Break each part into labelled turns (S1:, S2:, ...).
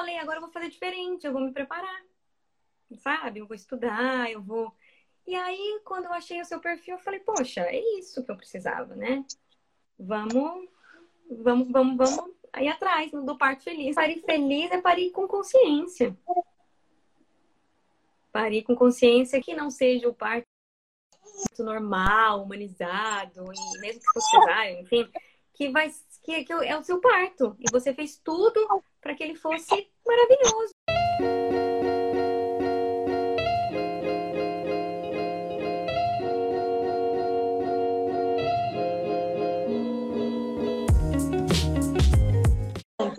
S1: falei, agora eu vou fazer diferente, eu vou me preparar, sabe? Eu vou estudar, eu vou. E aí, quando eu achei o seu perfil, eu falei, poxa, é isso que eu precisava, né? Vamos, vamos, vamos, vamos aí atrás do parto feliz. Parir feliz é parir com consciência. Parir com consciência que não seja o parto normal, humanizado, e mesmo que fosse enfim, que vai que, é o seu parto. E você fez tudo para que ele fosse maravilhoso.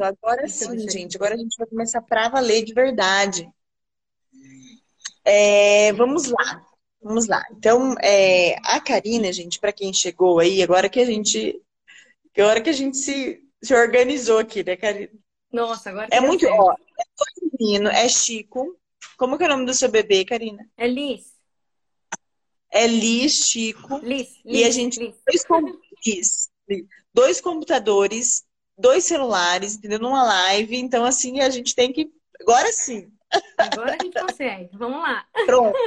S2: Agora sim, gente. Agora a gente vai começar para valer de verdade. É, vamos lá. Vamos lá. Então, é, a Karina, gente, para quem chegou aí, agora que a gente. Agora que a gente se, se organizou aqui, né, Karina?
S1: Nossa, agora
S2: É muito. Ó, é menino, é Chico. Como que é o nome do seu bebê, Karina?
S1: É Liz.
S2: É Liz, Chico.
S1: Liz.
S2: Liz e a gente. Liz. Dois, Liz, dois computadores, dois celulares, entendeu? Numa live. Então, assim, a gente tem que. Agora sim.
S1: Agora a gente consegue. Vamos lá.
S2: Pronto.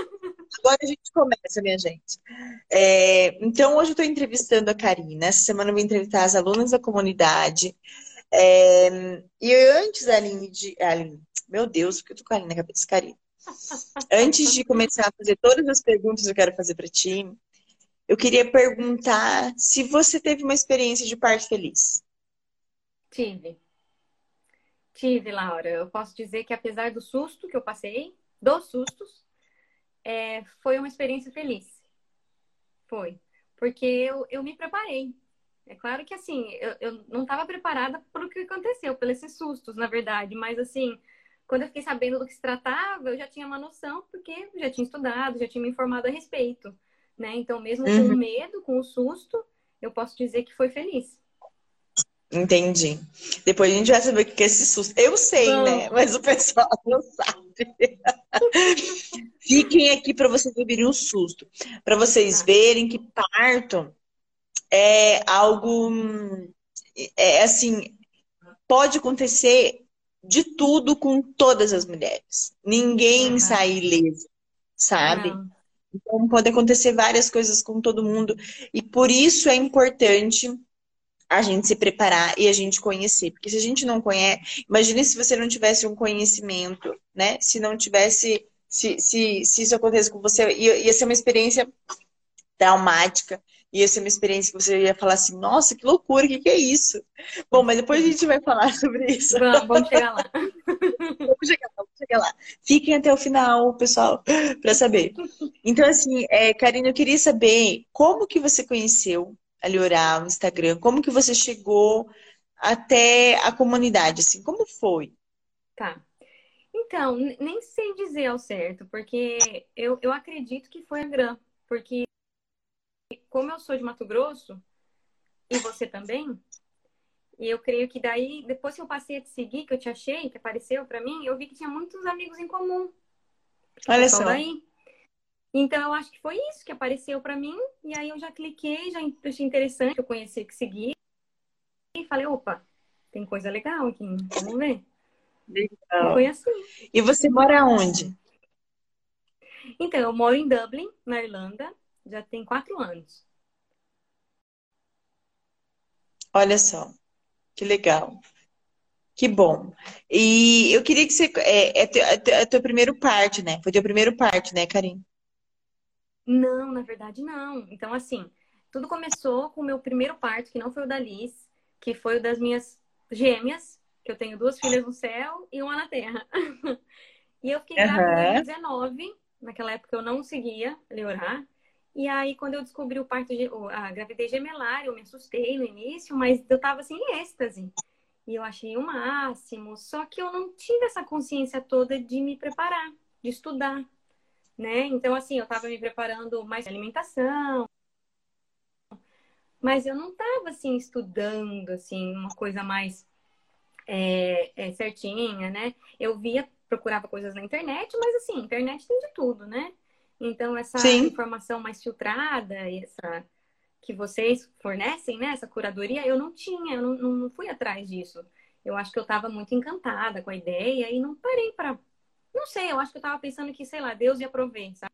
S2: Agora a gente começa, minha gente. É, então, hoje eu estou entrevistando a Karina. Essa semana eu vou entrevistar as alunas da comunidade. É, e antes, Aline, de. Aline, meu Deus, porque eu tô com a Aline na cabeça, Karina. Antes de começar a fazer todas as perguntas que eu quero fazer para ti, eu queria perguntar se você teve uma experiência de parto feliz.
S1: Tive. Tive, Laura. Eu posso dizer que apesar do susto que eu passei, dos sustos, é, foi uma experiência feliz. Foi. Porque eu, eu me preparei. É claro que, assim, eu, eu não estava preparada para o que aconteceu, pelos esses sustos, na verdade. Mas, assim, quando eu fiquei sabendo do que se tratava, eu já tinha uma noção, porque já tinha estudado, já tinha me informado a respeito. Né? Então, mesmo uhum. com o medo, com o susto, eu posso dizer que foi feliz.
S2: Entendi. Depois a gente vai saber o que é esse susto. Eu sei, não. né? Mas o pessoal não sabe. Fiquem aqui para vocês ouvirem um susto. Para vocês tá. verem que parto é algo. É assim. Pode acontecer de tudo com todas as mulheres. Ninguém uhum. sai ileso, sabe? Então pode acontecer várias coisas com todo mundo. E por isso é importante a gente se preparar e a gente conhecer. Porque se a gente não conhece, imagine se você não tivesse um conhecimento, né? Se não tivesse, se, se, se isso acontecesse com você, ia, ia ser uma experiência traumática, ia ser uma experiência que você ia falar assim, nossa, que loucura, o que, que é isso? Bom, mas depois a gente vai falar sobre isso.
S1: Vamos, vamos chegar lá.
S2: vamos chegar lá, vamos chegar lá. Fiquem até o final, pessoal, para saber. Então, assim, é, Karina, eu queria saber como que você conheceu a o Instagram? Como que você chegou até a comunidade? Assim, como foi?
S1: Tá. Então, nem sei dizer ao certo, porque eu, eu acredito que foi a Gram, porque como eu sou de Mato Grosso, e você também, e eu creio que daí, depois que eu passei a te seguir, que eu te achei, que apareceu para mim, eu vi que tinha muitos amigos em comum.
S2: Olha só. Daí.
S1: Então, eu acho que foi isso que apareceu para mim. E aí eu já cliquei, já achei interessante eu conhecer, que seguir. E falei, opa, tem coisa legal aqui, vamos ver. Legal. Foi assim.
S2: E você mora onde?
S1: Então, eu moro em Dublin, na Irlanda, já tem quatro anos.
S2: Olha só, que legal. Que bom. E eu queria que você. É, é, teu, é teu primeiro parte, né? Foi teu primeiro parte, né, Karim?
S1: Não, na verdade não. Então, assim, tudo começou com o meu primeiro parto, que não foi o da Liz, que foi o das minhas gêmeas, que eu tenho duas filhas no céu e uma na terra. e eu fiquei grávida em 2019, naquela época eu não conseguia melhorar. E aí, quando eu descobri o parto, a gravidez gemelar, eu me assustei no início, mas eu tava assim em êxtase. E eu achei o máximo. Só que eu não tive essa consciência toda de me preparar, de estudar né? Então, assim, eu estava me preparando mais alimentação, mas eu não estava, assim, estudando, assim, uma coisa mais é, é, certinha, né? Eu via, procurava coisas na internet, mas, assim, internet tem de tudo, né? Então, essa Sim. informação mais filtrada, essa que vocês fornecem, né? Essa curadoria, eu não tinha, eu não, não fui atrás disso. Eu acho que eu estava muito encantada com a ideia e não parei para. Não sei, eu acho que eu estava pensando que, sei lá, Deus ia prover, sabe?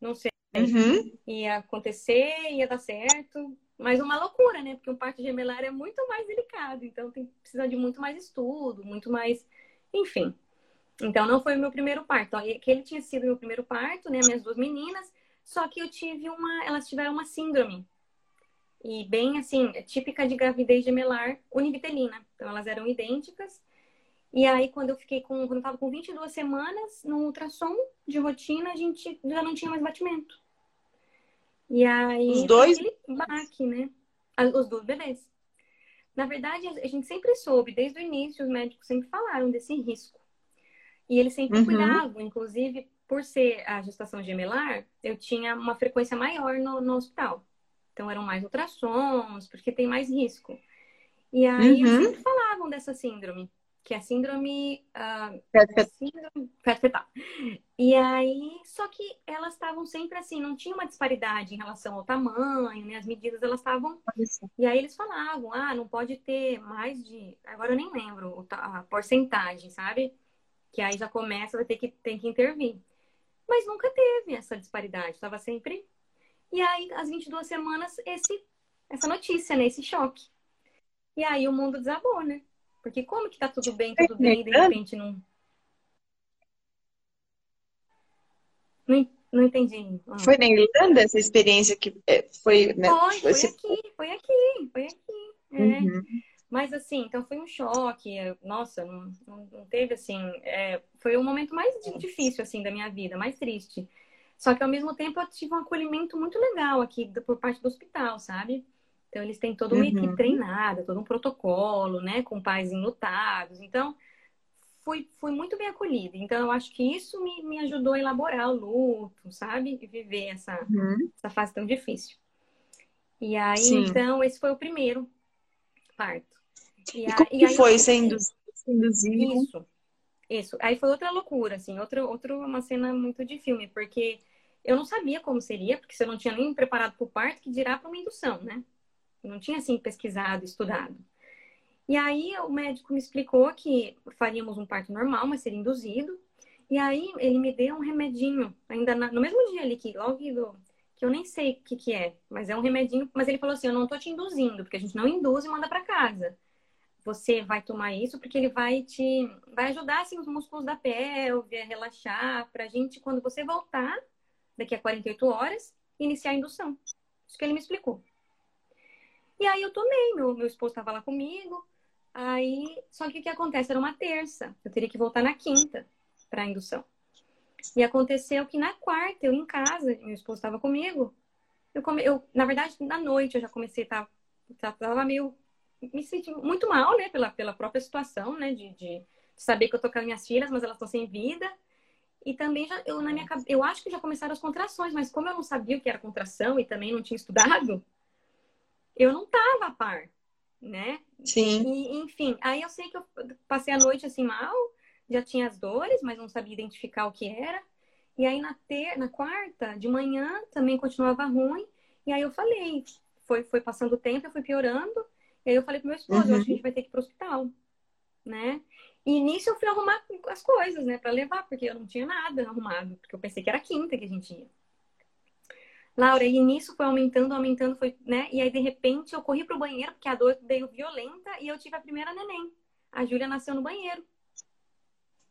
S1: Não sei. Uhum. Ia acontecer, ia dar certo. Mas uma loucura, né? Porque um parto gemelar é muito mais delicado. Então tem, precisa de muito mais estudo, muito mais. Enfim. Então não foi o meu primeiro parto. Aquele tinha sido meu primeiro parto, né? Minhas duas meninas. Só que eu tive uma. Elas tiveram uma síndrome e bem assim, típica de gravidez gemelar univitelina. Então elas eram idênticas. E aí quando eu fiquei com, quando eu tava com 22 semanas, no ultrassom de rotina, a gente já não tinha mais batimento. E aí
S2: os dois
S1: baque, né? Os dois bebês. Na verdade, a gente sempre soube, desde o início, os médicos sempre falaram desse risco. E eles sempre uhum. cuidavam, inclusive, por ser a gestação gemelar, eu tinha uma frequência maior no, no hospital. Então eram mais ultrassons, porque tem mais risco. E aí uhum. sempre falavam dessa síndrome, que é a síndrome. Uh, síndrome fetal. E aí, só que elas estavam sempre assim, não tinha uma disparidade em relação ao tamanho, né? As medidas elas estavam. E aí eles falavam, ah, não pode ter mais de. Agora eu nem lembro a porcentagem, sabe? Que aí já começa, vai ter que, tem que intervir. Mas nunca teve essa disparidade, estava sempre e aí, às 22 semanas, esse, essa notícia, né? Esse choque. E aí o mundo desabou, né? Porque como que tá tudo bem, tudo bem, e de repente não. Não, não entendi.
S2: Ah. Foi na Irlanda essa experiência que é, foi,
S1: né? Foi, foi esse... aqui, foi aqui, foi aqui. É. Uhum. Mas assim, então foi um choque. Nossa, não, não teve assim. É, foi o momento mais difícil assim da minha vida, mais triste. Só que ao mesmo tempo eu tive um acolhimento muito legal aqui por parte do hospital, sabe? Então eles têm toda uma uhum. equipe treinada, todo um protocolo, né, com pais enlutados. Então fui, fui muito bem acolhida. Então eu acho que isso me, me ajudou a elaborar o luto, sabe? E viver essa, uhum. essa fase tão difícil. E aí, Sim. então, esse foi o primeiro parto.
S2: E, e a, como que foi sendo induzido?
S1: Isso. Isso. Aí foi outra loucura, assim, outra, outra uma cena muito de filme, porque eu não sabia como seria, porque você não tinha nem preparado para o parto, que dirá para uma indução, né? Não tinha, assim, pesquisado, estudado. E aí o médico me explicou que faríamos um parto normal, mas seria induzido. E aí ele me deu um remedinho, ainda na, no mesmo dia ali, que logo que eu nem sei o que, que é, mas é um remedinho. Mas ele falou assim: eu não tô te induzindo, porque a gente não induz e manda para casa você vai tomar isso porque ele vai te vai ajudar assim os músculos da pelve a relaxar para a gente quando você voltar daqui a 48 horas iniciar a indução. Isso que ele me explicou. E aí eu tomei, meu, meu esposo estava lá comigo. Aí, só que o que acontece era uma terça. Eu teria que voltar na quinta para a indução. E aconteceu que na quarta, eu em casa, meu esposo estava comigo. Eu, come, eu, na verdade, na noite eu já comecei a estar tava meio me senti muito mal, né, pela, pela própria situação, né, de, de saber que eu tô com as minhas filhas, mas elas estão sem vida. E também já, eu na minha eu acho que já começaram as contrações, mas como eu não sabia o que era contração e também não tinha estudado, eu não tava a par, né?
S2: Sim.
S1: E, enfim, aí eu sei que eu passei a noite assim mal, já tinha as dores, mas não sabia identificar o que era. E aí na ter, na quarta de manhã também continuava ruim. E aí eu falei, foi foi passando o tempo, eu fui piorando. E aí eu falei pro meu esposo, uhum. acho que a gente vai ter que ir pro hospital, né? E nisso eu fui arrumar as coisas, né, para levar, porque eu não tinha nada arrumado, porque eu pensei que era quinta que a gente ia. Laura, e nisso foi aumentando, aumentando, foi, né? E aí, de repente, eu corri pro banheiro, porque a dor veio violenta, e eu tive a primeira neném. A Júlia nasceu no banheiro.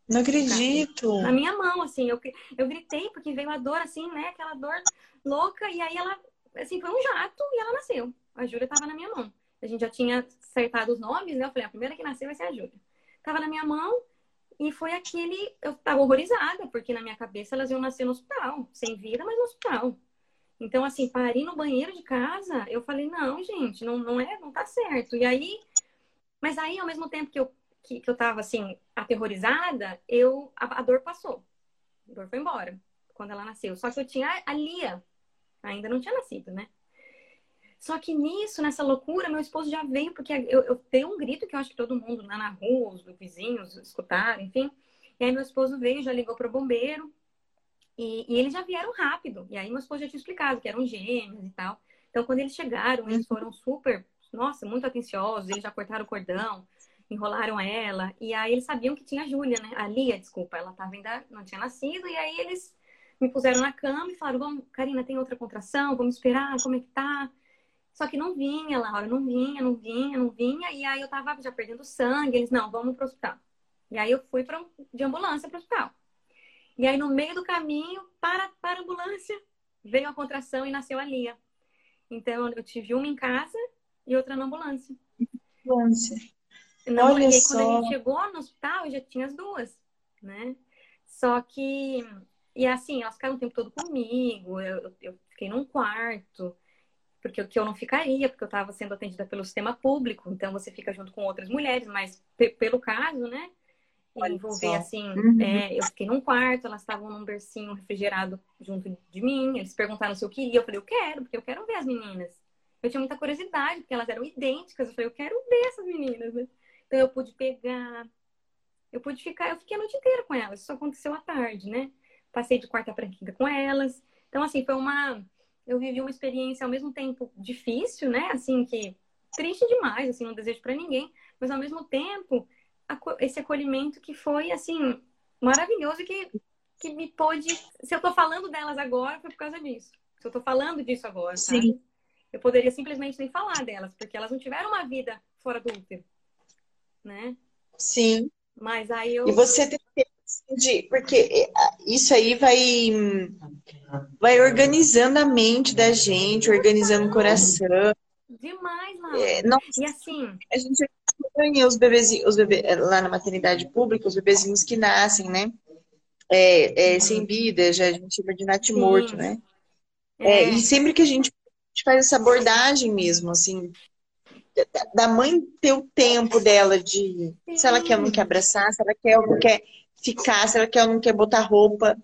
S2: Não acredito!
S1: Na minha mão, assim, eu, eu gritei, porque veio a dor, assim, né? Aquela dor louca, e aí ela, assim, foi um jato, e ela nasceu. A Júlia tava na minha mão a gente já tinha acertado os nomes, né? Eu falei, a primeira que nasceu vai ser a Júlia. Tava na minha mão e foi aquele. Eu tava horrorizada, porque na minha cabeça elas iam nascer no hospital, sem vida, mas no hospital. Então, assim, parei no banheiro de casa, eu falei, não, gente, não, não é, não tá certo. E aí, mas aí, ao mesmo tempo que eu, que, que eu tava, assim, aterrorizada, eu, a, a, dor passou. A dor foi embora, quando ela nasceu. Só que eu tinha a Lia, ainda não tinha nascido, né? Só que nisso, nessa loucura, meu esposo já veio, porque eu, eu dei um grito que eu acho que todo mundo lá na rua, os vizinhos escutaram, enfim. E aí meu esposo veio, já ligou para o bombeiro. E, e, eles já vieram rápido. E aí meu esposo já tinha explicado que eram gêmeos e tal. Então, quando eles chegaram, eles foram super, nossa, muito atenciosos. Eles já cortaram o cordão. enrolaram ela. E aí eles sabiam que tinha a Júlia, né? A Lia, desculpa, ela tava ainda, não tinha nascido. E aí eles me puseram na cama e falaram: Vamos, Karina, tem outra contração, vamos esperar, como é que tá? Só que não vinha, Laura, não vinha, não vinha, não vinha. E aí eu tava já perdendo sangue. Eles, não, vamos pro hospital. E aí eu fui pra, de ambulância pro hospital. E aí no meio do caminho, para, para a ambulância, veio a contração e nasceu a Lia. Então eu tive uma em casa e outra na ambulância.
S2: Ambulância.
S1: Não, Olha e aí, só. quando a gente chegou no hospital, eu já tinha as duas, né? Só que, e assim, elas ficaram o tempo todo comigo, eu, eu fiquei num quarto, porque o que eu não ficaria, porque eu estava sendo atendida pelo sistema público, então você fica junto com outras mulheres, mas pelo caso, né? Envolver assim, uhum. é, eu fiquei num quarto, elas estavam num bercinho refrigerado junto de mim, eles perguntaram se eu queria, eu falei, eu quero, porque eu quero ver as meninas. Eu tinha muita curiosidade, porque elas eram idênticas, eu falei, eu quero ver essas meninas, né? Então eu pude pegar, eu pude ficar, eu fiquei a noite inteira com elas, isso aconteceu à tarde, né? Passei de quarta para quinta com elas. Então, assim, foi uma. Eu vivi uma experiência ao mesmo tempo difícil, né? Assim, que triste demais, assim, não desejo para ninguém, mas ao mesmo tempo, esse acolhimento que foi, assim, maravilhoso que, que me pôde. Se eu tô falando delas agora, foi por causa disso. Se eu tô falando disso agora, Sim. Sabe? Eu poderia simplesmente nem falar delas, porque elas não tiveram uma vida fora do útero né?
S2: Sim.
S1: Mas aí eu.
S2: E você tem de. Porque isso aí vai. Vai organizando a mente da gente, organizando o coração.
S1: Demais, Laura. É, não, e assim.
S2: A gente acompanha os bebezinhos, os bebê, é, lá na maternidade pública, os bebezinhos que nascem, né? É, é, sem vida, já a gente chama de natimorto, né? É. é. e sempre que a gente, a gente faz essa abordagem mesmo, assim, da mãe ter o tempo dela de Sim. se ela quer ou não quer abraçar, se ela quer ou não quer ficar, se ela quer ou não quer botar roupa.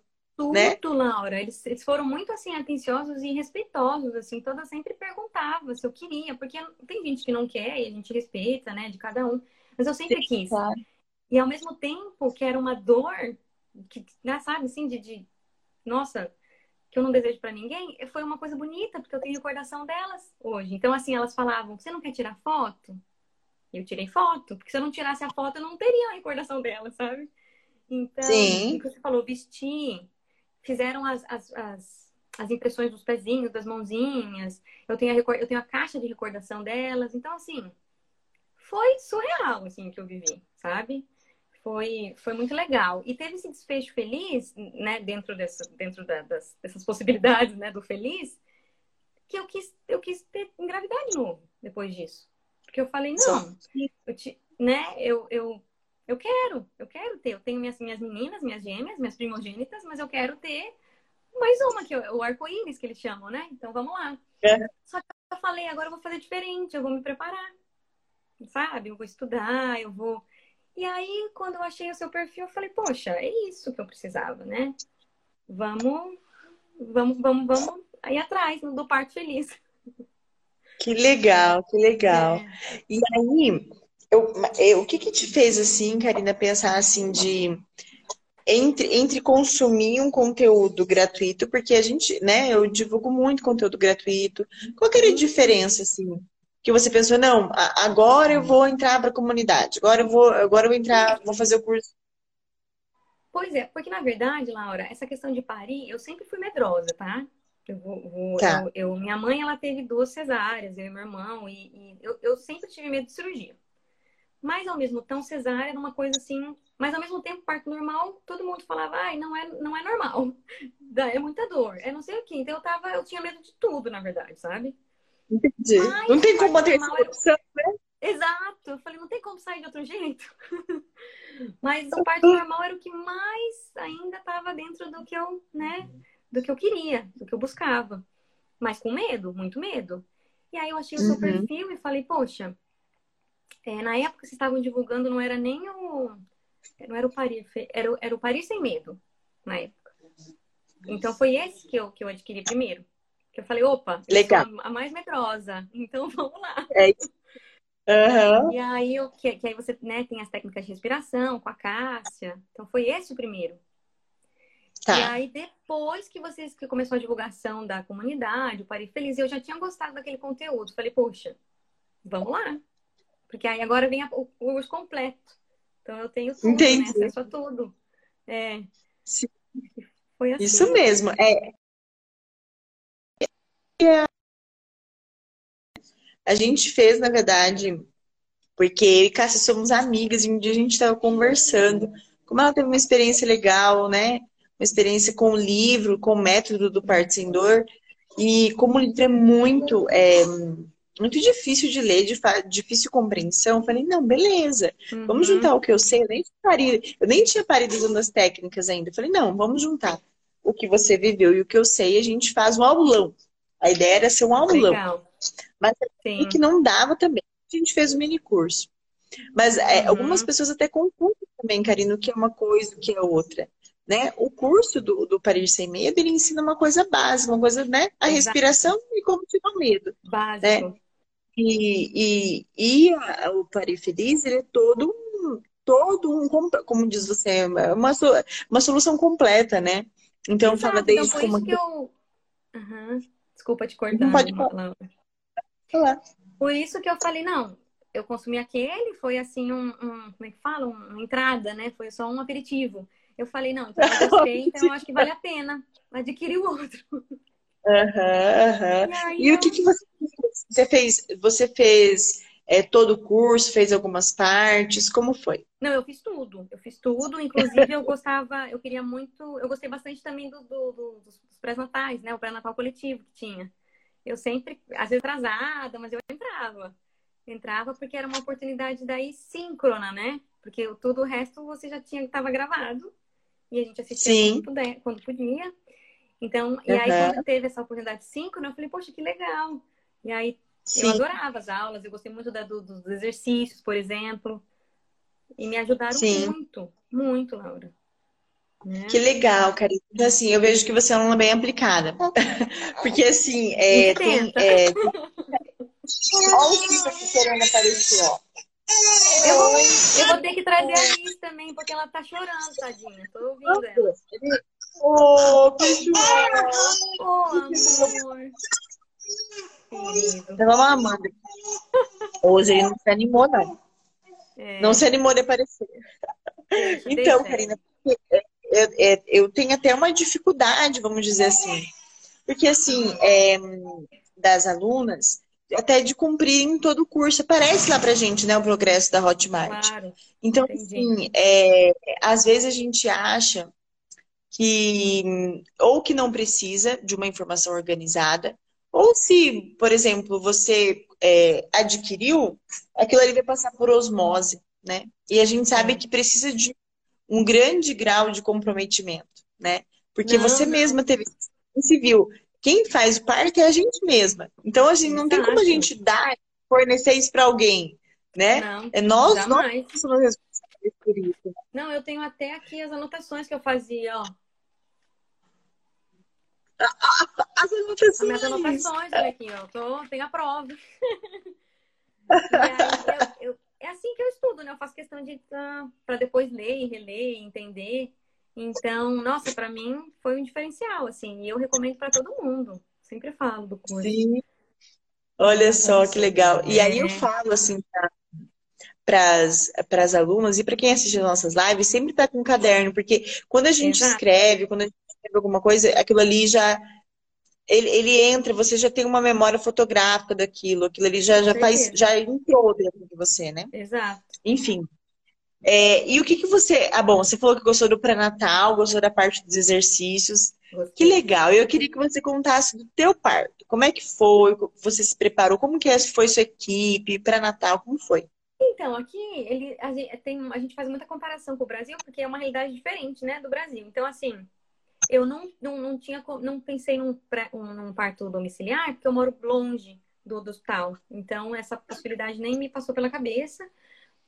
S1: Tudo,
S2: né?
S1: Laura. Eles, eles foram muito assim atenciosos e respeitosos, assim. Toda sempre perguntava se eu queria, porque tem gente que não quer e a gente respeita, né, de cada um. Mas eu sempre Sim, quis. Claro. E ao mesmo tempo que era uma dor, que, né, sabe, assim, de, de nossa, que eu não desejo para ninguém, foi uma coisa bonita, porque eu tenho recordação delas hoje. Então, assim, elas falavam: você não quer tirar foto? Eu tirei foto, porque se eu não tirasse a foto, eu não teria a recordação delas, sabe? Então, Sim. você falou, vestir, fizeram as, as, as, as, impressões dos pezinhos, das mãozinhas, eu tenho, a, eu tenho a caixa de recordação delas. Então, assim, foi surreal, assim, que eu vivi, sabe? foi, foi muito legal. E teve esse desfecho feliz, né, dentro, dessa, dentro da, das, dessas possibilidades, né, do feliz, que eu quis, eu quis ter engravidar de novo depois disso. Porque eu falei, não, eu te, né, eu, eu, eu quero, eu quero ter. Eu tenho minhas, minhas meninas, minhas gêmeas, minhas primogênitas, mas eu quero ter mais uma, que é o arco-íris que eles chamam, né? Então vamos lá. É. Só que eu falei, agora eu vou fazer diferente, eu vou me preparar. Sabe? Eu vou estudar, eu vou e aí, quando eu achei o seu perfil, eu falei, poxa, é isso que eu precisava, né? Vamos, vamos, vamos, vamos aí atrás do parto feliz.
S2: Que legal, que legal. É. E aí, eu, eu, o que que te fez assim, Karina, pensar assim de entre, entre consumir um conteúdo gratuito, porque a gente, né, eu divulgo muito conteúdo gratuito. Qual que era a diferença, assim, que você pensou, não, agora eu vou entrar para a comunidade, agora eu vou, agora eu vou entrar, vou fazer o curso?
S1: Pois é, porque na verdade, Laura, essa questão de parir, eu sempre fui medrosa, tá? Eu, vou, tá. eu, eu minha mãe, ela teve duas cesáreas, eu e meu irmão, e, e eu, eu, sempre tive medo de cirurgia. Mas ao mesmo tempo, cesárea era uma coisa assim, mas ao mesmo tempo, parto normal, todo mundo falava, ai, não é, não é normal, é muita dor, é não sei o quê. Então eu tava, eu tinha medo de tudo, na verdade, sabe?
S2: Entendi. Ai, não tem como manter essa opção, né?
S1: Exato. Eu falei, não tem como sair de outro jeito. Mas o parto normal era o que mais ainda estava dentro do que eu, né, do que eu queria, do que eu buscava. Mas com medo, muito medo. E aí eu achei o seu uhum. perfil e falei, poxa, é, na época vocês estavam divulgando, não era nem o. Não era o Parir, era, era o Parir sem medo, na época. Então foi esse que eu, que eu adquiri primeiro. Que eu falei, opa, Legal. a mais medrosa, então vamos lá. É isso. Uhum. E aí, eu, que, que aí você né, tem as técnicas de respiração com a Cássia. Então foi esse o primeiro. Tá. E aí, depois que vocês que começou a divulgação da comunidade, o Pari Feliz, eu já tinha gostado daquele conteúdo. Falei, poxa, vamos lá. Porque aí agora vem a, o curso completo. Então eu tenho tudo, né? Acesso a tudo. É.
S2: Sim.
S1: Foi assim.
S2: Isso mesmo. É. A gente fez, na verdade, porque eu e Cássia somos amigas, e um dia a gente estava conversando, como ela teve uma experiência legal, né? Uma experiência com o livro, com o método do Parte Sem Dor, e como o livro é muito, é, muito difícil de ler, de difícil de compreensão, falei, não, beleza, uhum. vamos juntar o que eu sei, eu nem, parido, eu nem tinha parido usando as técnicas ainda, falei, não, vamos juntar o que você viveu e o que eu sei, a gente faz um aulão. A ideia era ser um aulão. Legal. Mas Sim. que não dava também. A gente fez o um mini curso. Mas é, uhum. algumas pessoas até confundem também, Karina, o que é uma coisa, o que é outra. Né? O curso do, do Paris Sem Medo, ele ensina uma coisa básica, uma coisa, né? A Exato. respiração e como tirar o medo.
S1: Básico.
S2: Né? E, e, e a, o Paris Feliz, ele é todo um, todo um, como diz você, uma, uma solução completa, né? Então,
S1: Exato.
S2: fala desde
S1: então,
S2: como...
S1: que eu... Uhum. Desculpa te cortar. Não
S2: pode falar. falar.
S1: Por isso que eu falei, não, eu consumi aquele, foi assim um, um, como é que fala? Uma entrada, né? Foi só um aperitivo. Eu falei, não, então eu gostei, então eu acho que vale a pena adquirir o outro.
S2: Uhum, uhum. E, e eu... o que, que você fez? Você fez, você fez é, todo o curso, fez algumas partes, como foi?
S1: Não, eu fiz tudo. Eu fiz tudo. Inclusive, eu gostava, eu queria muito. Eu gostei bastante também do, do, do dos pré-natais, né? O pré-natal coletivo que tinha. Eu sempre, às vezes atrasada, mas eu entrava. Entrava porque era uma oportunidade daí síncrona, né? Porque todo o resto você já tinha, estava gravado. E a gente assistia quando, puder, quando, podia. Então, e aí quando teve essa oportunidade síncrona, eu falei, poxa, que legal. E aí Sim. eu adorava as aulas, eu gostei muito da, do, dos exercícios, por exemplo. E me ajudaram Sim. muito, muito, Laura.
S2: Né? Que legal, Karina. Então, assim, eu vejo que você é uma aluna bem aplicada. Porque, assim, é, tem, é, Olha o que tá querendo aparecer, ó.
S1: Eu vou, eu vou ter que trazer a Liz também, porque ela tá chorando, tadinha. Tô ouvindo ela.
S2: Ô, oh, que
S1: Ô, oh, amor.
S2: Vamos lá, Amanda. Hoje ele não se animou, não. É. Não se animou de aparecer. É, então, Karina, eu, eu, eu, tenho até uma dificuldade, vamos dizer assim. Porque, assim, é, das alunas, até de cumprir em todo o curso. Aparece lá pra gente, né, o progresso da Hotmart. Claro, então, entendi. assim, é, às vezes a gente acha que ou que não precisa de uma informação organizada, ou se, por exemplo, você é, adquiriu, aquilo ali vai passar por osmose, né? E a gente sabe que precisa de um grande grau de comprometimento, né? Porque não, você não. mesma teve civil. Quem faz o parto é a gente mesma. Então, a gente não tem como a gente dar, fornecer isso para alguém, né?
S1: Não,
S2: é nós, jamais. nós somos responsáveis por isso.
S1: Não, eu tenho até aqui as anotações que eu fazia, ó.
S2: As anotações. As
S1: minhas anotações, olha aqui, ó. Tô, tenho a prova. aí, eu, eu, é assim que eu estudo, né? Eu faço questão de uh, para depois ler, reler, entender. Então, nossa, para mim foi um diferencial, assim, e eu recomendo para todo mundo. Sempre falo do curso.
S2: Sim. Olha só que legal. E aí eu é. falo assim para as alunas e para quem assiste as nossas lives, sempre tá com um caderno, porque quando a gente Exato. escreve, quando a gente escreve alguma coisa, aquilo ali já ele, ele, entra, você já tem uma memória fotográfica daquilo, aquilo ali já, já faz, já entrou dentro de você, né?
S1: Exato.
S2: Enfim. É, e o que, que você. Ah, bom, você falou que gostou do pré-natal, gostou da parte dos exercícios. Gostei. Que legal. Eu queria que você contasse do teu parto. Como é que foi? Você se preparou? Como que foi sua equipe? Pré-natal, como foi?
S1: Então, aqui ele, a, gente, tem, a gente faz muita comparação com o Brasil, porque é uma realidade diferente, né, do Brasil. Então, assim, eu não, não, não tinha, não pensei num, pré, um, num parto domiciliar, porque eu moro longe do, do hospital. Então, essa possibilidade nem me passou pela cabeça.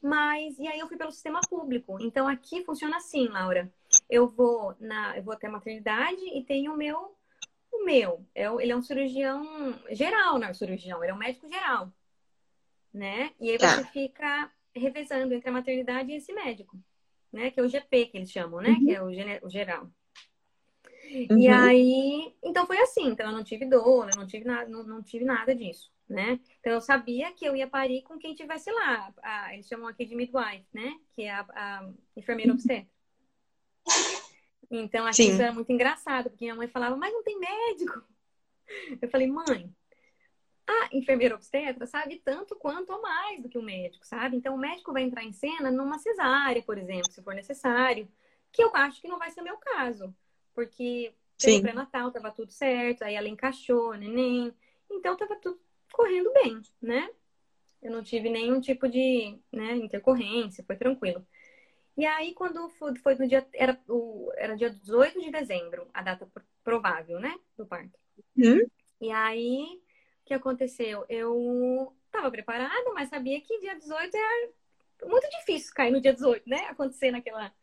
S1: Mas, e aí eu fui pelo sistema público. Então aqui funciona assim, Laura. Eu vou na, eu vou até a maternidade e tenho o meu, o meu. É, ele é um cirurgião geral, não é um cirurgião, ele é um médico geral. Né? E aí você fica revezando entre a maternidade e esse médico, né? Que é o GP que eles chamam, né? Uhum. Que é o, o geral. Uhum. E aí, então foi assim. Então eu não tive dor, eu não tive nada, não, não tive nada disso né? Então eu sabia que eu ia parir com quem tivesse lá. A, eles chamam aqui de midwife, né? Que é a, a enfermeira obstetra. Então, acho que isso era muito engraçado, porque minha mãe falava, mas não tem médico. Eu falei, mãe, a enfermeira obstetra sabe tanto quanto ou mais do que o médico, sabe? Então, o médico vai entrar em cena numa cesárea, por exemplo, se for necessário, que eu acho que não vai ser meu caso, porque pelo pré-natal tava tudo certo, aí ela encaixou, neném, então tava tudo correndo bem, né? Eu não tive nenhum tipo de né, intercorrência, foi tranquilo. E aí, quando foi, foi no dia. Era, o, era dia 18 de dezembro, a data provável, né? Do parto.
S2: Hum?
S1: E aí, o que aconteceu? Eu estava preparada, mas sabia que dia 18 era muito difícil cair no dia 18, né? Acontecer naquela.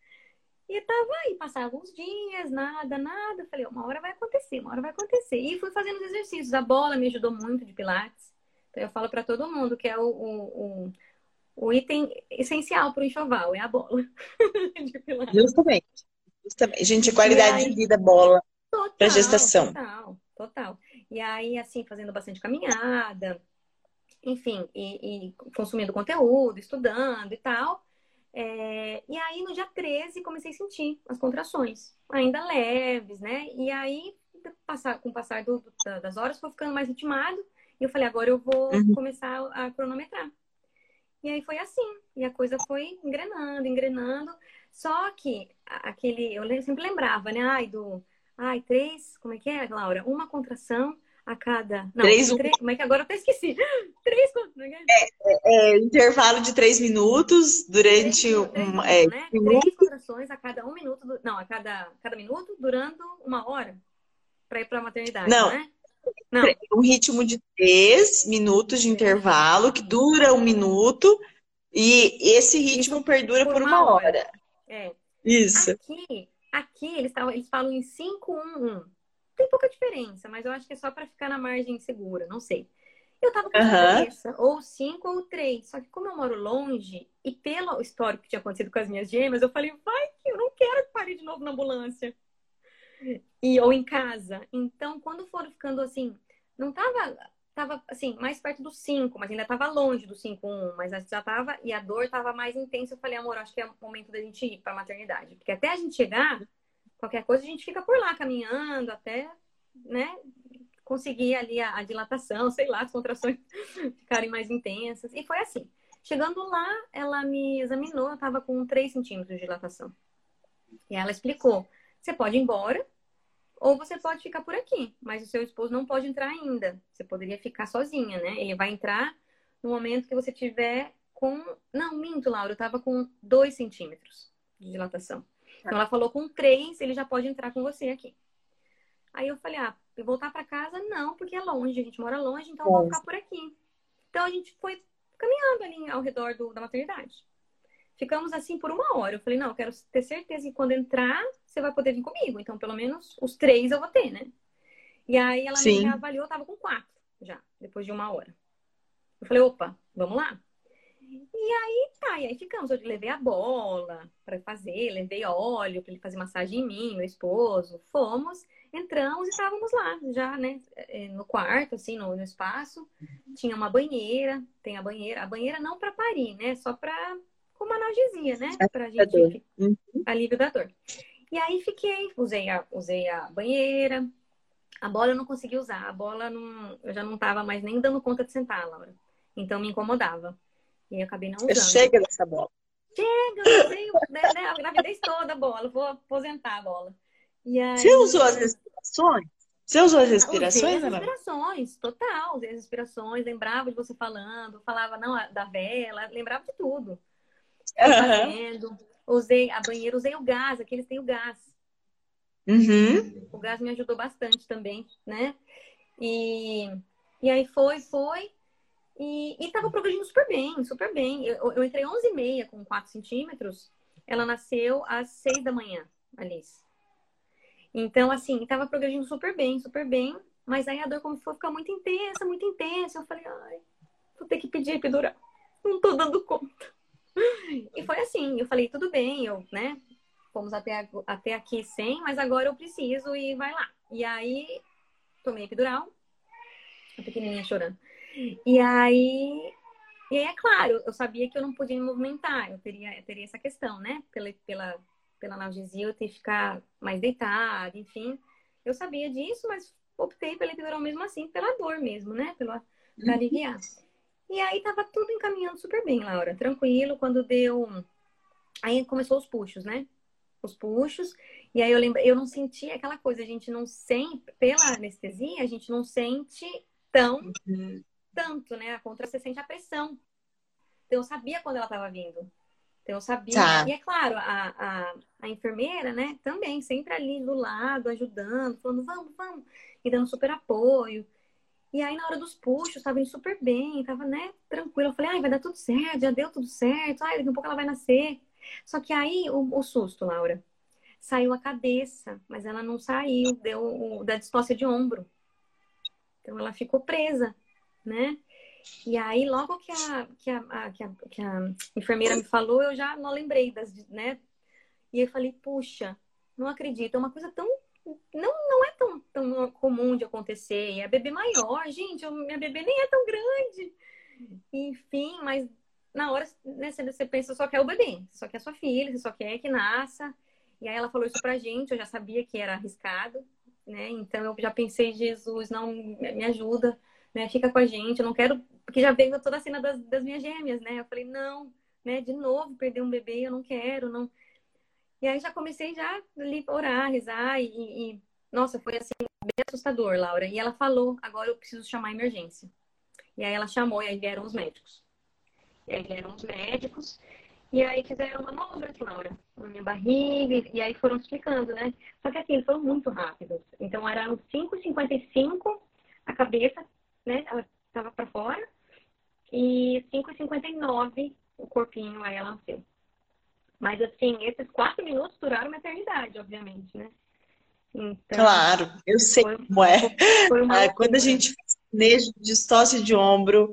S1: E tava aí, passava uns dias, nada, nada. Falei, uma hora vai acontecer, uma hora vai acontecer. E fui fazendo os exercícios. A bola me ajudou muito de Pilates. Então, eu falo para todo mundo que é o, o, o o item essencial para o enxoval é a bola.
S2: Justamente. Justamente. Gente, qualidade aí, de vida, bola para gestação.
S1: Total, total. E aí, assim, fazendo bastante caminhada, enfim, e, e consumindo conteúdo, estudando e tal. É, e aí, no dia 13, comecei a sentir as contrações, ainda leves, né? E aí, passar, com o passar do, das horas, foi ficando mais intimado. E eu falei, agora eu vou uhum. começar a cronometrar. E aí foi assim. E a coisa foi engrenando, engrenando. Só que aquele. Eu sempre lembrava, né? Ai, do. Ai, três. Como é que é, Laura? Uma contração a cada. Não, três, três, como é que agora eu até esqueci? Três contrações.
S2: É, é, é, intervalo de três minutos durante três, um. Três minutos, é,
S1: né? Três contrações a cada um minuto. Não, a cada, cada minuto durando uma hora para ir para a maternidade,
S2: não.
S1: né?
S2: Não. Um ritmo de três minutos de intervalo, que dura um minuto, e esse ritmo Isso perdura por, por uma, hora. hora.
S1: É.
S2: Isso.
S1: Aqui, aqui eles, tavam, eles falam em 5, 1, 1. Tem pouca diferença, mas eu acho que é só para ficar na margem segura, não sei. Eu tava com uhum. cabeça, ou 5 ou 3. Só que como eu moro longe, e pelo histórico que tinha acontecido com as minhas gêmeas, eu falei, vai que eu não quero que pare de novo na ambulância e ou em casa. Então, quando foram ficando assim, não tava tava assim, mais perto do 5, mas ainda tava longe do 5 1, mas já tava e a dor tava mais intensa. Eu falei, amor, acho que é o momento da gente ir para maternidade, porque até a gente chegar, qualquer coisa a gente fica por lá caminhando até, né, conseguir ali a, a dilatação, sei lá, as contrações ficarem mais intensas. E foi assim. Chegando lá, ela me examinou, eu tava com 3 centímetros de dilatação. E ela explicou: você pode ir embora, ou você pode ficar por aqui, mas o seu esposo não pode entrar ainda. Você poderia ficar sozinha, né? Ele vai entrar no momento que você tiver com. Não, minto, Laura, eu tava com 2 centímetros de dilatação. Então ela falou com 3, ele já pode entrar com você aqui. Aí eu falei, ah, voltar para casa? Não, porque é longe, a gente mora longe, então eu vou ficar por aqui. Então a gente foi caminhando ali ao redor do, da maternidade. Ficamos assim por uma hora. Eu falei, não, eu quero ter certeza que quando entrar, você vai poder vir comigo. Então, pelo menos os três eu vou ter, né? E aí ela Sim. me avaliou, eu tava com quatro já, depois de uma hora. Eu falei, opa, vamos lá. E aí, tá, e aí ficamos. Eu levei a bola para fazer, levei óleo para ele fazer massagem em mim, meu esposo. Fomos, entramos e estávamos lá, já, né, é, no quarto, assim, no, no espaço. Tinha uma banheira, tem a banheira. A banheira não para parir, né, só para como analgesia, né? Pra gente. Uhum. Alívio da dor. E aí fiquei, usei a, usei a banheira. A bola eu não consegui usar. A bola não, eu já não tava mais nem dando conta de sentar, Laura. Então me incomodava. E acabei não usando.
S2: Chega dessa bola.
S1: Chega, eu usei né, né, a gravidez toda a bola. Vou aposentar a bola. E aí...
S2: Você usou as respirações? Você usou as respirações,
S1: Usei as respirações, total. Usei as respirações, lembrava de você falando, falava não da vela, lembrava de tudo fazendo. Usei a banheira, usei o gás, aqui eles têm o gás.
S2: Uhum.
S1: O gás me ajudou bastante também, né? E, e aí foi, foi. E, e tava progredindo super bem, super bem. Eu, eu entrei 11 e meia com 4 centímetros. Ela nasceu às 6 da manhã, Alice. Então, assim, tava progredindo super bem, super bem. Mas aí a dor começou a ficar muito intensa, muito intensa. Eu falei, ai, vou ter que pedir epidural. Não tô dando conta. E foi assim, eu falei, tudo bem, eu, né? Fomos até, até aqui sem, mas agora eu preciso e vai lá. E aí, tomei epidural, a pequenininha chorando. E aí, e aí, é claro, eu sabia que eu não podia me movimentar, eu teria, eu teria essa questão, né? Pela, pela, pela analgesia, eu ter que ficar mais deitada, enfim. Eu sabia disso, mas optei pela epidural mesmo assim, pela dor mesmo, né? Pela, pra aliviar. E aí tava tudo encaminhando super bem, Laura. Tranquilo, quando deu. Aí começou os puxos, né? Os puxos. E aí eu lembro, eu não senti aquela coisa, a gente não sente, pela anestesia, a gente não sente tão, uhum. Tanto, né? A contra você sente a pressão. Então eu sabia quando ela tava vindo. Então eu sabia. Tá. E é claro, a, a, a enfermeira, né, também, sempre ali do lado, ajudando, falando, vamos, vamos, e dando super apoio. E aí, na hora dos puxos, tava indo super bem, tava, né, tranquilo. Eu falei, ai, vai dar tudo certo, já deu tudo certo, ai, daqui a pouco ela vai nascer. Só que aí, o, o susto, Laura, saiu a cabeça, mas ela não saiu, deu o, da distócia de ombro. Então, ela ficou presa, né? E aí, logo que a, que a, que a, que a enfermeira me falou, eu já não lembrei das, né? E eu falei, puxa, não acredito, é uma coisa tão não, não é tão, tão comum de acontecer. E a bebê maior, gente, minha bebê nem é tão grande. Enfim, mas na hora né, você pensa só quer o bebê, só quer a sua filha, você só quer que nasça. E aí ela falou isso pra gente, eu já sabia que era arriscado, né? Então eu já pensei, Jesus, não me ajuda, né? Fica com a gente, eu não quero, porque já veio toda a cena das, das minhas gêmeas, né? Eu falei, não, né? De novo perder um bebê, eu não quero, não. E aí já comecei já ali orar, rezar e, e, nossa, foi assim bem assustador, Laura. E ela falou, agora eu preciso chamar a emergência. E aí ela chamou e aí vieram os médicos. E aí vieram os médicos e aí fizeram manobras, Laura, na minha barriga e aí foram explicando, né? Só que assim, foram muito rápidos. Então eram 5h55 a cabeça, né? Ela estava para fora e 5h59 o corpinho, aí ela nasceu. Mas, assim, esses quatro minutos duraram uma eternidade, obviamente, né?
S2: Então, claro, eu sei foi, como é. Ah, quando a gente faz distócia de ombro,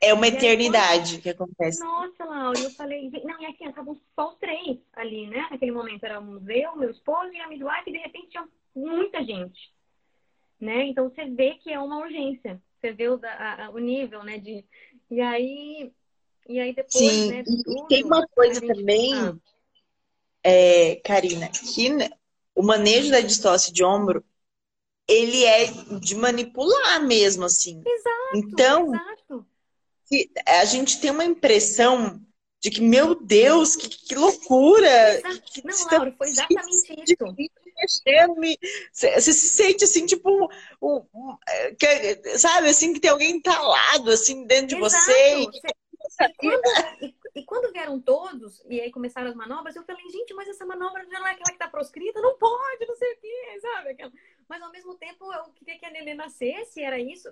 S2: é uma eternidade que acontece.
S1: Nossa, Laura, eu falei, não, e assim, estavam só os três ali, né? Naquele momento éramos eu, meu esposo e a midwife, e de repente tinha muita gente, né? Então você vê que é uma urgência, você vê o, a, o nível, né? De... E aí e aí depois, Sim, né,
S2: tudo, tem uma coisa gente... também, ah. é, Karina, que o manejo da distócia de ombro, ele é de manipular mesmo, assim.
S1: Exato,
S2: então,
S1: exato.
S2: a gente tem uma impressão de que, meu Deus, que, que loucura!
S1: Que Não, Laura, foi exatamente isso.
S2: Você se sente assim, tipo, um, um, que, sabe, assim, que tem alguém entalado, assim, dentro de
S1: Exato.
S2: você. E...
S1: E quando, e, e quando, vieram todos, e aí começaram as manobras, eu falei, gente, mas essa manobra já não é aquela que tá proscrita? Não pode, não sei o quê, sabe? Aquela... Mas ao mesmo tempo, eu queria que a Nenê nascesse, era isso.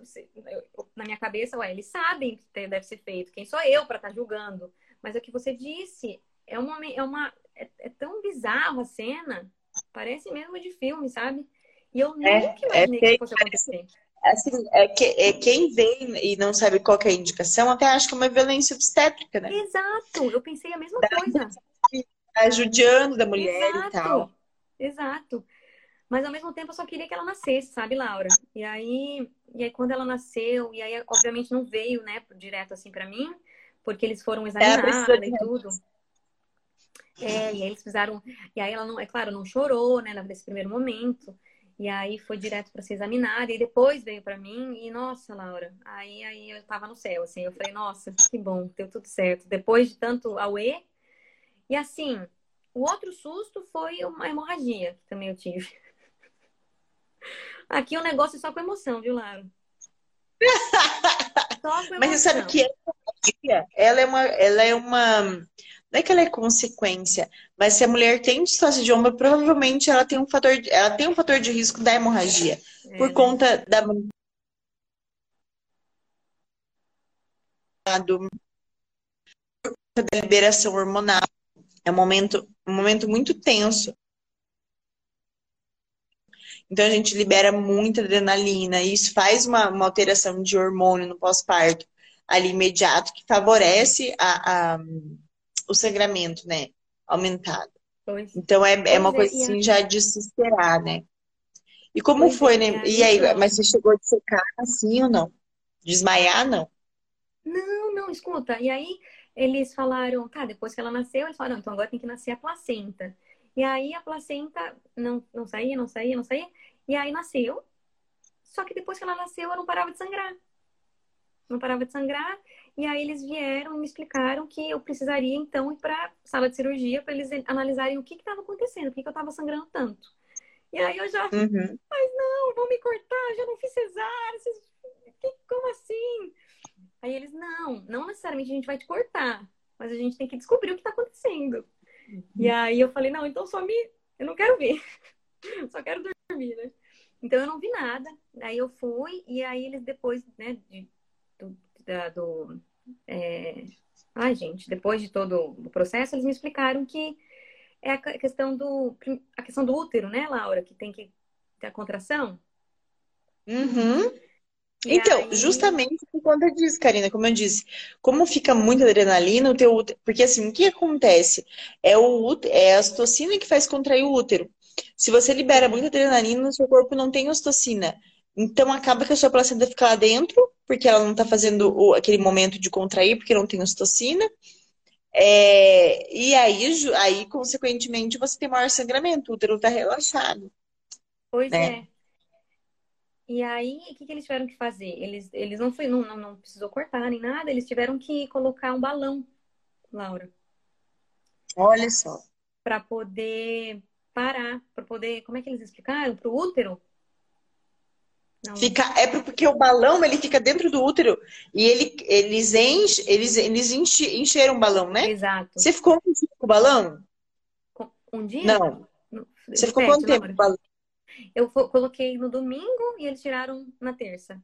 S1: Na minha cabeça, ué, eles sabem que deve ser feito. Quem sou eu para estar tá julgando? Mas é o que você disse, é uma. É, uma é, é tão bizarro a cena, parece mesmo de filme, sabe? E eu é, nunca imaginei é, que isso fosse acontecer
S2: assim, é que, é, quem vem e não sabe qual é a indicação, até acha que é uma violência obstétrica, né?
S1: Exato, eu pensei a mesma da, coisa.
S2: Tá judiando da mulher Exato. e tal.
S1: Exato. Mas ao mesmo tempo eu só queria que ela nascesse, sabe, Laura? E aí, e aí quando ela nasceu, e aí obviamente não veio, né, direto assim para mim, porque eles foram examinar é, e tudo. É, e aí eles fizeram, e aí ela não, é claro, não chorou, né, nesse primeiro momento. E aí foi direto para ser examinada e depois veio para mim e nossa, Laura, aí aí eu tava no céu, assim, eu falei, nossa, que bom, deu tudo certo. Depois de tanto auê. E assim, o outro susto foi uma hemorragia que também eu tive. Aqui o negócio é só com emoção, viu, Laura?
S2: Mas você sabe que ela é uma, ela é uma não é que ela é consequência, mas se a mulher tem distócia de ombro, provavelmente ela tem um fator, ela tem um fator de risco da hemorragia é. por conta da do, da liberação hormonal. É um momento, um momento muito tenso. Então a gente libera muita adrenalina e isso faz uma, uma alteração de hormônio no pós-parto ali imediato que favorece a, a o sangramento, né? Aumentado. Pois. Então é, é uma é, coisa assim já de se esperar, né? E como pois foi, é, né? E aí, mas você chegou a secar assim ou não? Desmaiar, não?
S1: Não, não, escuta. E aí eles falaram, tá, depois que ela nasceu, eles falaram, então agora tem que nascer a placenta. E aí a placenta não, não saía, não saía, não saía. E aí nasceu. Só que depois que ela nasceu, ela não parava de sangrar. Não parava de sangrar. E aí eles vieram e me explicaram que eu precisaria então ir para sala de cirurgia para eles analisarem o que estava acontecendo, por que, que eu estava sangrando tanto. E aí eu já, uhum. mas não, vão me cortar, já não fiz cesárea, vocês... como assim? Aí eles, não, não necessariamente a gente vai te cortar, mas a gente tem que descobrir o que está acontecendo. Uhum. E aí eu falei, não, então só me. Eu não quero ver. só quero dormir, né? Então eu não vi nada. Aí eu fui, e aí eles depois, né, de, da, do é... Ai, gente, depois de todo o processo, eles me explicaram que é a questão do a questão do útero, né, Laura, que tem que ter a contração.
S2: Uhum. Então, aí... justamente por conta disso, Karina, como eu disse, como fica muita adrenalina, o teu útero, porque assim, o que acontece? É, o, é a ocitocina que faz contrair o útero. Se você libera muita adrenalina, no seu corpo não tem ocitocina. Então acaba que a sua placenta fica lá dentro, porque ela não está fazendo o, aquele momento de contrair, porque não tem ocitocina. É, e aí, aí, consequentemente, você tem maior sangramento, o útero está relaxado.
S1: Pois né? é. E aí, o que, que, eles tiveram que fazer? Eles, eles não, foi, não, não, não precisou cortar nem nada, eles tiveram que colocar um balão, Laura.
S2: Olha só.
S1: Para poder parar, para poder, como é que eles explicaram? Para o útero
S2: não. Fica, é porque o balão ele fica dentro do útero e ele, eles, enche, eles, eles enche, encheram o balão, né?
S1: Exato.
S2: Você ficou um dia com o balão?
S1: Um dia?
S2: Não. Você ficou quanto tempo com o balão?
S1: Eu coloquei no domingo e eles tiraram na terça.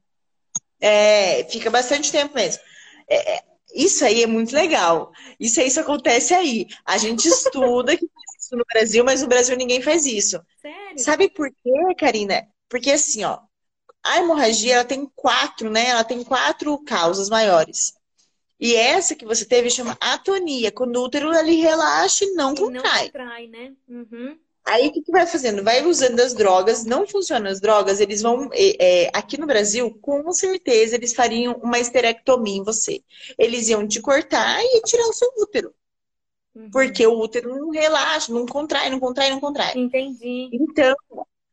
S2: É, fica bastante tempo mesmo. É, é isso aí é muito legal. Isso aí só acontece aí. A gente estuda que faz isso no Brasil, mas no Brasil ninguém faz isso.
S1: Sério?
S2: Sabe por quê, Karina? Porque assim, ó, a hemorragia ela tem quatro, né? Ela tem quatro causas maiores. E essa que você teve chama atonia, quando o útero ele relaxa e não contrai.
S1: Não contrai, né? Uhum.
S2: Aí o que, que vai fazendo? Vai usando as drogas, não funcionam as drogas, eles vão. É, aqui no Brasil, com certeza, eles fariam uma esterectomia em você. Eles iam te cortar e tirar o seu útero. Uhum. Porque o útero não relaxa, não contrai, não contrai, não contrai.
S1: Entendi.
S2: Então,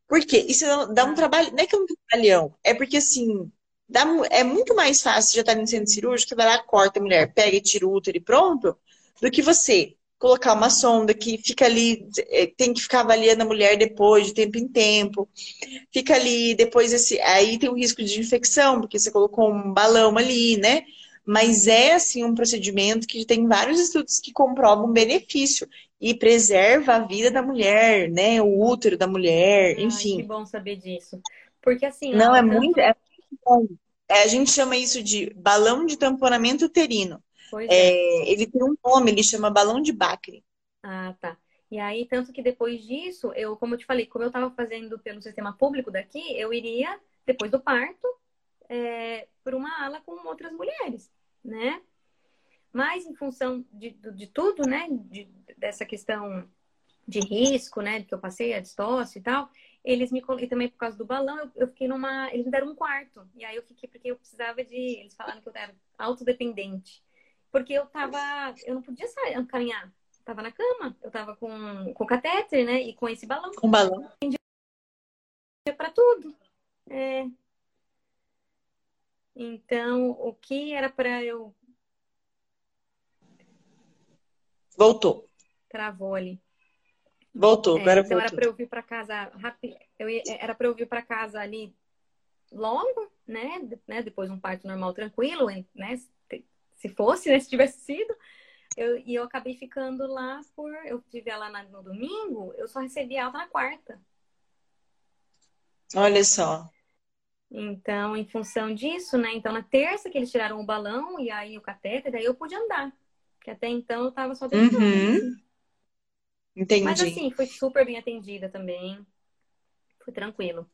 S2: por quê? Isso dá um ah. trabalho, não é que é um trabalhão, é porque assim, dá, é muito mais fácil já estar no centro cirúrgico, vai lá, corta a mulher, pega e tira o útero e pronto, do que você colocar uma sonda que fica ali, é, tem que ficar avaliando a mulher depois, de tempo em tempo, fica ali, depois esse, aí tem o risco de infecção, porque você colocou um balão ali, né? Mas é assim um procedimento que tem vários estudos que comprovam benefício e preserva a vida da mulher, né? O útero da mulher, enfim.
S1: que bom saber disso. Porque assim.
S2: Não, é, tanto... muito, é muito bom. É, a gente chama isso de balão de tamponamento uterino. É. É, ele tem um nome, ele chama balão de Bacre.
S1: Ah, tá. E aí, tanto que depois disso, eu, como eu te falei, como eu estava fazendo pelo sistema público daqui, eu iria, depois do parto, é, por uma ala com outras mulheres, né? Mas em função de, de tudo, né? De, dessa questão de risco, né? Que eu passei, a distócio e tal, eles me e também por causa do balão, eu, eu, fiquei numa. Eles me deram um quarto. E aí eu fiquei porque eu precisava de. Eles falaram que eu era autodependente. Porque eu tava. Eu não podia sair, caminhar. Eu tava na cama, eu tava com, com catéter, né? E com esse balão.
S2: Com balão.
S1: para tudo. É. Então, o que era para eu
S2: Voltou.
S1: Travou ali.
S2: Voltou,
S1: é,
S2: agora
S1: então
S2: voltou.
S1: era para eu vir para casa rápido. Eu ia, era para eu vir para casa ali logo, né? né? Depois um parto normal tranquilo, né? Se fosse, né? Se tivesse sido. Eu, e eu acabei ficando lá por. Eu tive ela no domingo, eu só recebi alta na quarta.
S2: Olha só.
S1: Então, em função disso, né? Então, na terça que eles tiraram o balão e aí o catéter, daí eu pude andar. Que até então eu tava só tentando. Uhum. Assim.
S2: Entendi.
S1: Mas assim, fui super bem atendida também. Foi tranquilo.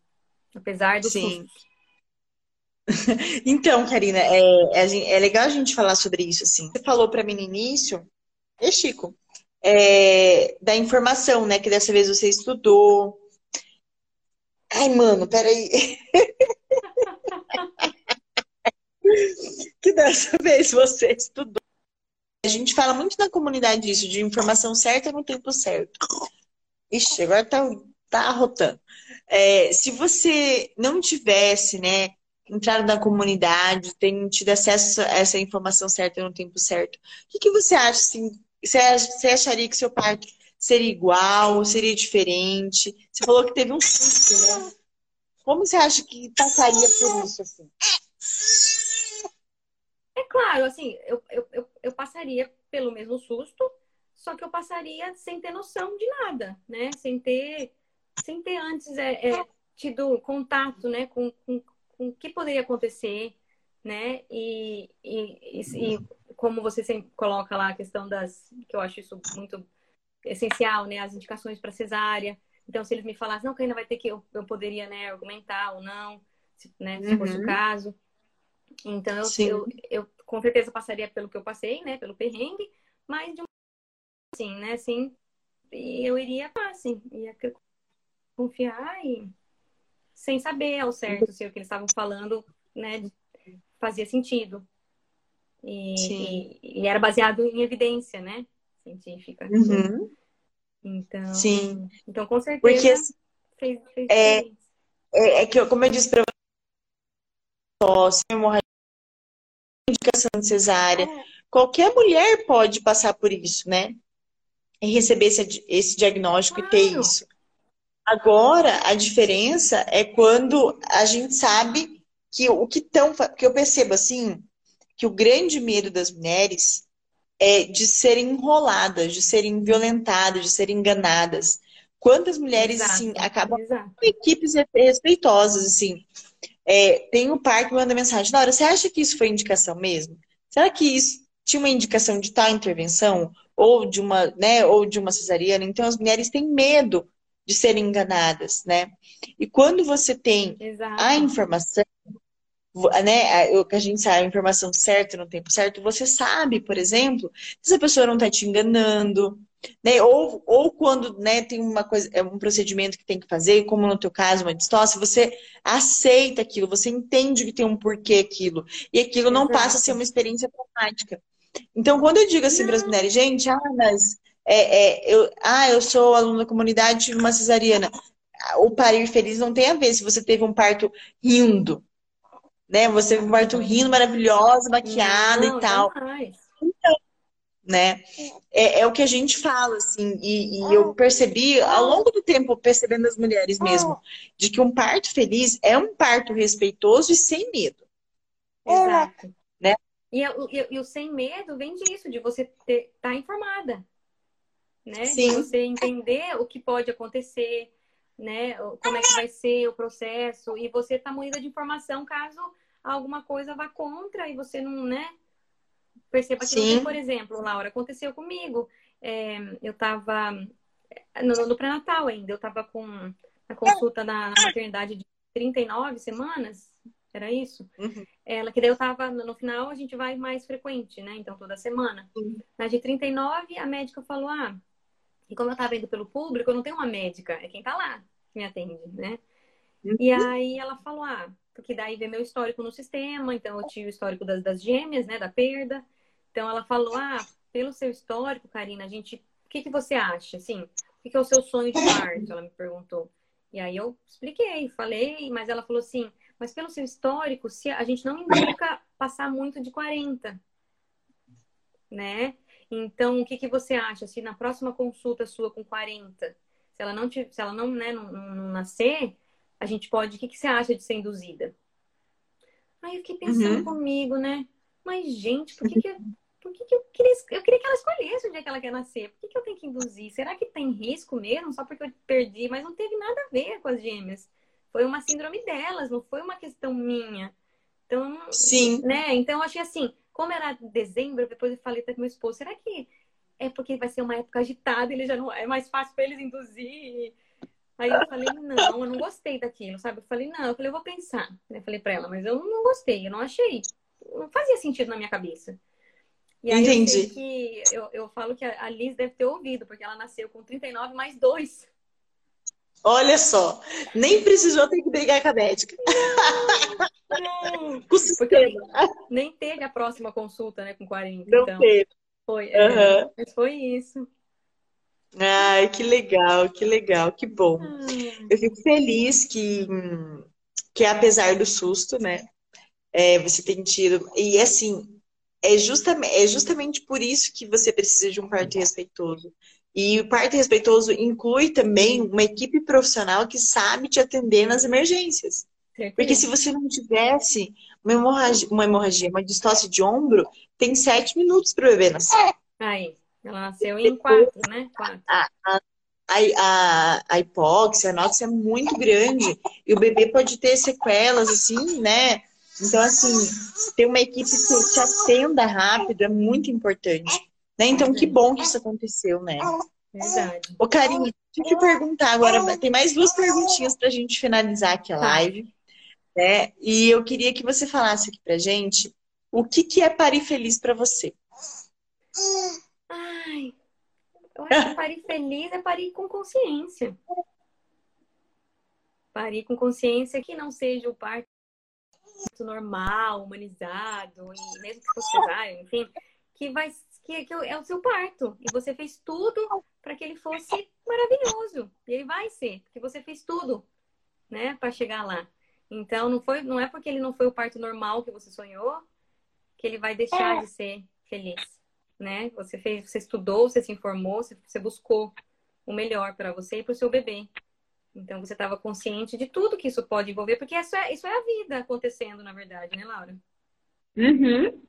S1: Apesar do Sim.
S2: então, Karina, é, é, é, legal a gente falar sobre isso, assim. Você falou para mim no início, é Chico, é, da informação, né? Que dessa vez você estudou. Ai, mano, peraí. que dessa vez você estudou. A gente fala muito na comunidade isso, de informação certa no tempo certo. Ixi, agora tá, tá. É, se você não tivesse, né, entrado na comunidade, tem tido acesso a essa informação certa no tempo certo, o que, que você acha, assim, você acharia que seu parto seria igual, seria diferente? Você falou que teve um susto, né? Como você acha que passaria por isso, assim?
S1: É claro, assim, eu, eu, eu, eu passaria pelo mesmo susto, só que eu passaria sem ter noção de nada, né? Sem ter, sem ter antes é, é tido contato, né? Com, com, com o que poderia acontecer, né? E, e, e, e, como você sempre coloca lá a questão das, que eu acho isso muito essencial, né? As indicações para cesárea. Então, se eles me falassem, não, que ainda vai ter que, eu, eu poderia, né, argumentar ou não, se, né, se uhum. fosse o uhum. caso. Então, eu, eu, eu, com certeza passaria pelo que eu passei, né? Pelo perrengue, mas de um assim, né? Assim, eu iria, assim, ia confiar e sem saber ao certo se o que eles estavam falando, né, fazia sentido. E, e, e, era baseado em evidência, né? Científica.
S2: Uhum.
S1: Então,
S2: Sim.
S1: então com certeza
S2: Porque, assim,
S1: fez, fez
S2: é, é, é, que, como eu disse para tosse, hemorragia, indicação de cesárea. Qualquer mulher pode passar por isso, né? E receber esse, esse diagnóstico claro. e ter isso. Agora, a diferença é quando a gente sabe que o que estão. Porque eu percebo assim, que o grande medo das mulheres é de serem enroladas, de serem violentadas, de serem enganadas. Quantas mulheres, exato, assim, acabam exato. com equipes respeitosas, assim. É, tem o pai que manda mensagem. Laura, você acha que isso foi indicação mesmo? Será que isso tinha uma indicação de tal intervenção? Ou de uma, né, ou de uma cesariana? Então as mulheres têm medo de serem enganadas, né? E quando você tem Exato. a informação, né, o que a gente sabe, a informação certa no tempo certo, você sabe, por exemplo, se a pessoa não está te enganando, né? Ou, ou quando né, tem uma coisa, é um procedimento que tem que fazer, como no teu caso, uma distócia, você aceita aquilo, você entende que tem um porquê aquilo. E aquilo não Exato. passa a ser uma experiência traumática. Então, quando eu digo assim para as mulheres, gente, ah, mas é, é, eu, ah, eu sou aluna da comunidade, tive uma cesariana. O parir feliz não tem a ver se você teve um parto rindo, né? Você teve um parto rindo, maravilhosa, maquiada não, e tal. Jamais. Né? É, é, o que a gente fala, assim, e, e, eu percebi ao longo do tempo, percebendo as mulheres mesmo, de que um parto feliz é um parto respeitoso e sem medo.
S1: Exato. Né? E, e, e o sem medo vem disso, de você estar tá informada. Né? Sim. De você entender o que pode acontecer, né? Como é que vai ser o processo, e você tá munida de informação caso alguma coisa vá contra e você não, né? Perceba que, por exemplo, Laura, aconteceu comigo. É, eu estava no, no pré-natal ainda, eu estava com a consulta na, na, maternidade de 39 semanas, era isso? Uhum. Ela, que daí eu estava, no final a gente vai mais frequente, né? Então, toda semana. Uhum. Na de 39, a médica falou, ah, e como eu estava indo pelo público, eu não tenho uma médica, é quem está lá que me atende, né? Uhum. E aí ela falou, ah, porque daí vê meu histórico no sistema, então eu tive o histórico das, das gêmeas, né, da perda. Então ela falou: ah, pelo seu histórico, Karina, a gente. O que, que você acha? Assim, o que, que é o seu sonho de parto? Ela me perguntou. E aí eu expliquei, falei, mas ela falou assim: mas pelo seu histórico, se a gente não indica passar muito de 40, né? Então, o que, que você acha? Se na próxima consulta sua com 40, se ela não, te, se ela não, né, não, não nascer, a gente pode. O que, que você acha de ser induzida? Aí eu fiquei pensando uhum. comigo, né? Mas, gente, por que, que por que, que eu queria, eu queria que ela escolhesse o dia que ela quer nascer? Por que, que eu tenho que induzir? Será que tem risco mesmo? Só porque eu perdi, mas não teve nada a ver com as gêmeas. Foi uma síndrome delas, não foi uma questão minha. Então,
S2: Sim.
S1: né? Então eu achei assim, como era dezembro, depois eu falei para meu esposo, será que é porque vai ser uma época agitada, ele já não é mais fácil para eles induzir? Aí eu falei, não, eu não gostei daquilo, sabe? Eu falei, não, eu falei, eu vou pensar. Eu falei para ela, mas eu não gostei, eu não achei. Não fazia sentido na minha cabeça. E aí Entendi. Eu, que, eu, eu falo que a Liz deve ter ouvido, porque ela nasceu com 39 mais 2.
S2: Olha só, nem precisou ter que brigar com a médica.
S1: Não, com o sistema. Nem teve a próxima consulta, né, com 40.
S2: Não então. teve.
S1: Foi, é, mas foi isso.
S2: Ai, que legal, que legal, que bom. Eu fico feliz que, que apesar do susto, né, é, você tem tido. E assim, é justamente, é justamente por isso que você precisa de um parto respeitoso. E o parto respeitoso inclui também uma equipe profissional que sabe te atender nas emergências. Porque se você não tivesse uma hemorragia, uma, hemorragia, uma distócia de ombro, tem sete minutos para o bebê nascer.
S1: Aí, ela nasceu em quatro, né? Quatro. A, a,
S2: a, a hipóxia, a nóxia é muito grande. E o bebê pode ter sequelas, assim, né? Então, assim, ter uma equipe que te atenda rápido é muito importante. Né? Então, que bom que isso aconteceu, né?
S1: Verdade.
S2: Ô, Karine, deixa eu te perguntar agora. Tem mais duas perguntinhas para a gente finalizar aqui a tá. live. Né? E eu queria que você falasse aqui pra gente o que, que é parir feliz para você.
S1: Ai, eu acho que parir feliz é parir com consciência. Parir com consciência que não seja o parto normal, humanizado, e mesmo que fosse cesárea, enfim, que vai que, que é o seu parto. E você fez tudo para que ele fosse maravilhoso. E ele vai ser, porque você fez tudo, né, para chegar lá. Então não foi, não é porque ele não foi o parto normal que você sonhou que ele vai deixar de ser feliz, né? Você fez, você estudou, você se informou, você, você buscou o melhor para você e para o seu bebê. Então você estava consciente de tudo que isso pode envolver, porque isso é, isso é a vida acontecendo, na verdade, né, Laura?
S2: Uhum.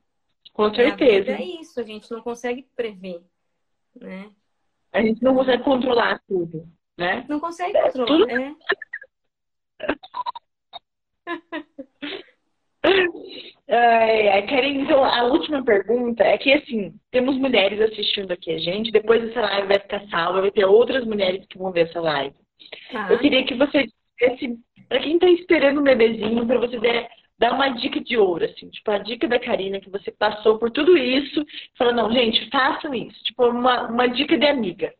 S2: Com certeza.
S1: É isso, a gente não consegue prever, né?
S2: A gente não consegue controlar tudo, né?
S1: Não consegue controlar, tudo... é.
S2: É, Karen, então a última pergunta é que assim, temos mulheres assistindo aqui a gente, depois essa live vai ficar salva, vai ter outras mulheres que vão ver essa live. Ah. Eu queria que você dissesse, para quem está esperando um bebezinho, para você der, dar uma dica de ouro, assim, tipo, a dica da Karina, que você passou por tudo isso, falou, não, gente, façam isso, tipo, uma, uma dica de amiga.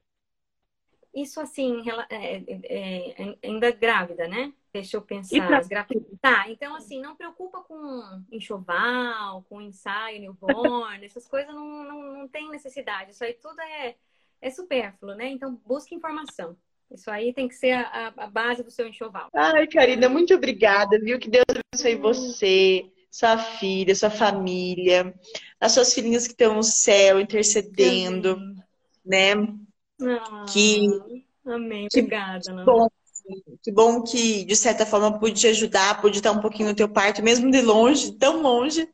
S1: Isso assim, é, é, é, ainda grávida, né? Deixa eu pensar. Tá, então assim, não preocupa com enxoval, com ensaio newborn, essas coisas não, não, não tem necessidade. Isso aí tudo é, é supérfluo, né? Então busque informação. Isso aí tem que ser a, a base do seu enxoval.
S2: Ai, Karina, muito obrigada, viu? Que Deus abençoe você, sua filha, sua família, as suas filhinhas que estão no céu intercedendo, Amém. né?
S1: Ah, que Amém, obrigada.
S2: Que bom, que bom que, de certa forma, pude te ajudar, pude estar um pouquinho no teu parto, mesmo de longe, tão longe.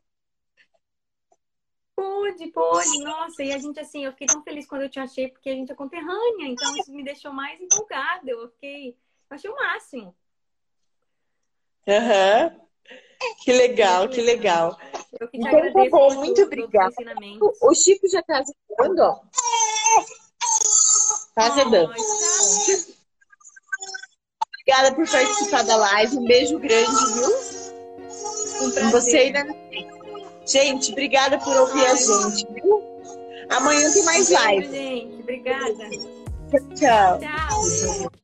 S1: Pude, nossa, e a gente assim, eu fiquei tão feliz quando eu te achei, porque a gente é conterrânea, então isso me deixou mais empolgada, eu fiquei, eu achei o máximo.
S2: Aham, uhum. Que legal, que legal.
S1: Eu que te então, tá bom, muito obrigada.
S2: O Chico já está ajudando, ó. Tá ajudando. Obrigada por participar da live. Um beijo grande, viu?
S1: Um prazer.
S2: Você ainda Gente, obrigada por ouvir a gente, viu? Amanhã tem mais live.
S1: Gente, obrigada.
S2: Tchau.
S1: Tchau.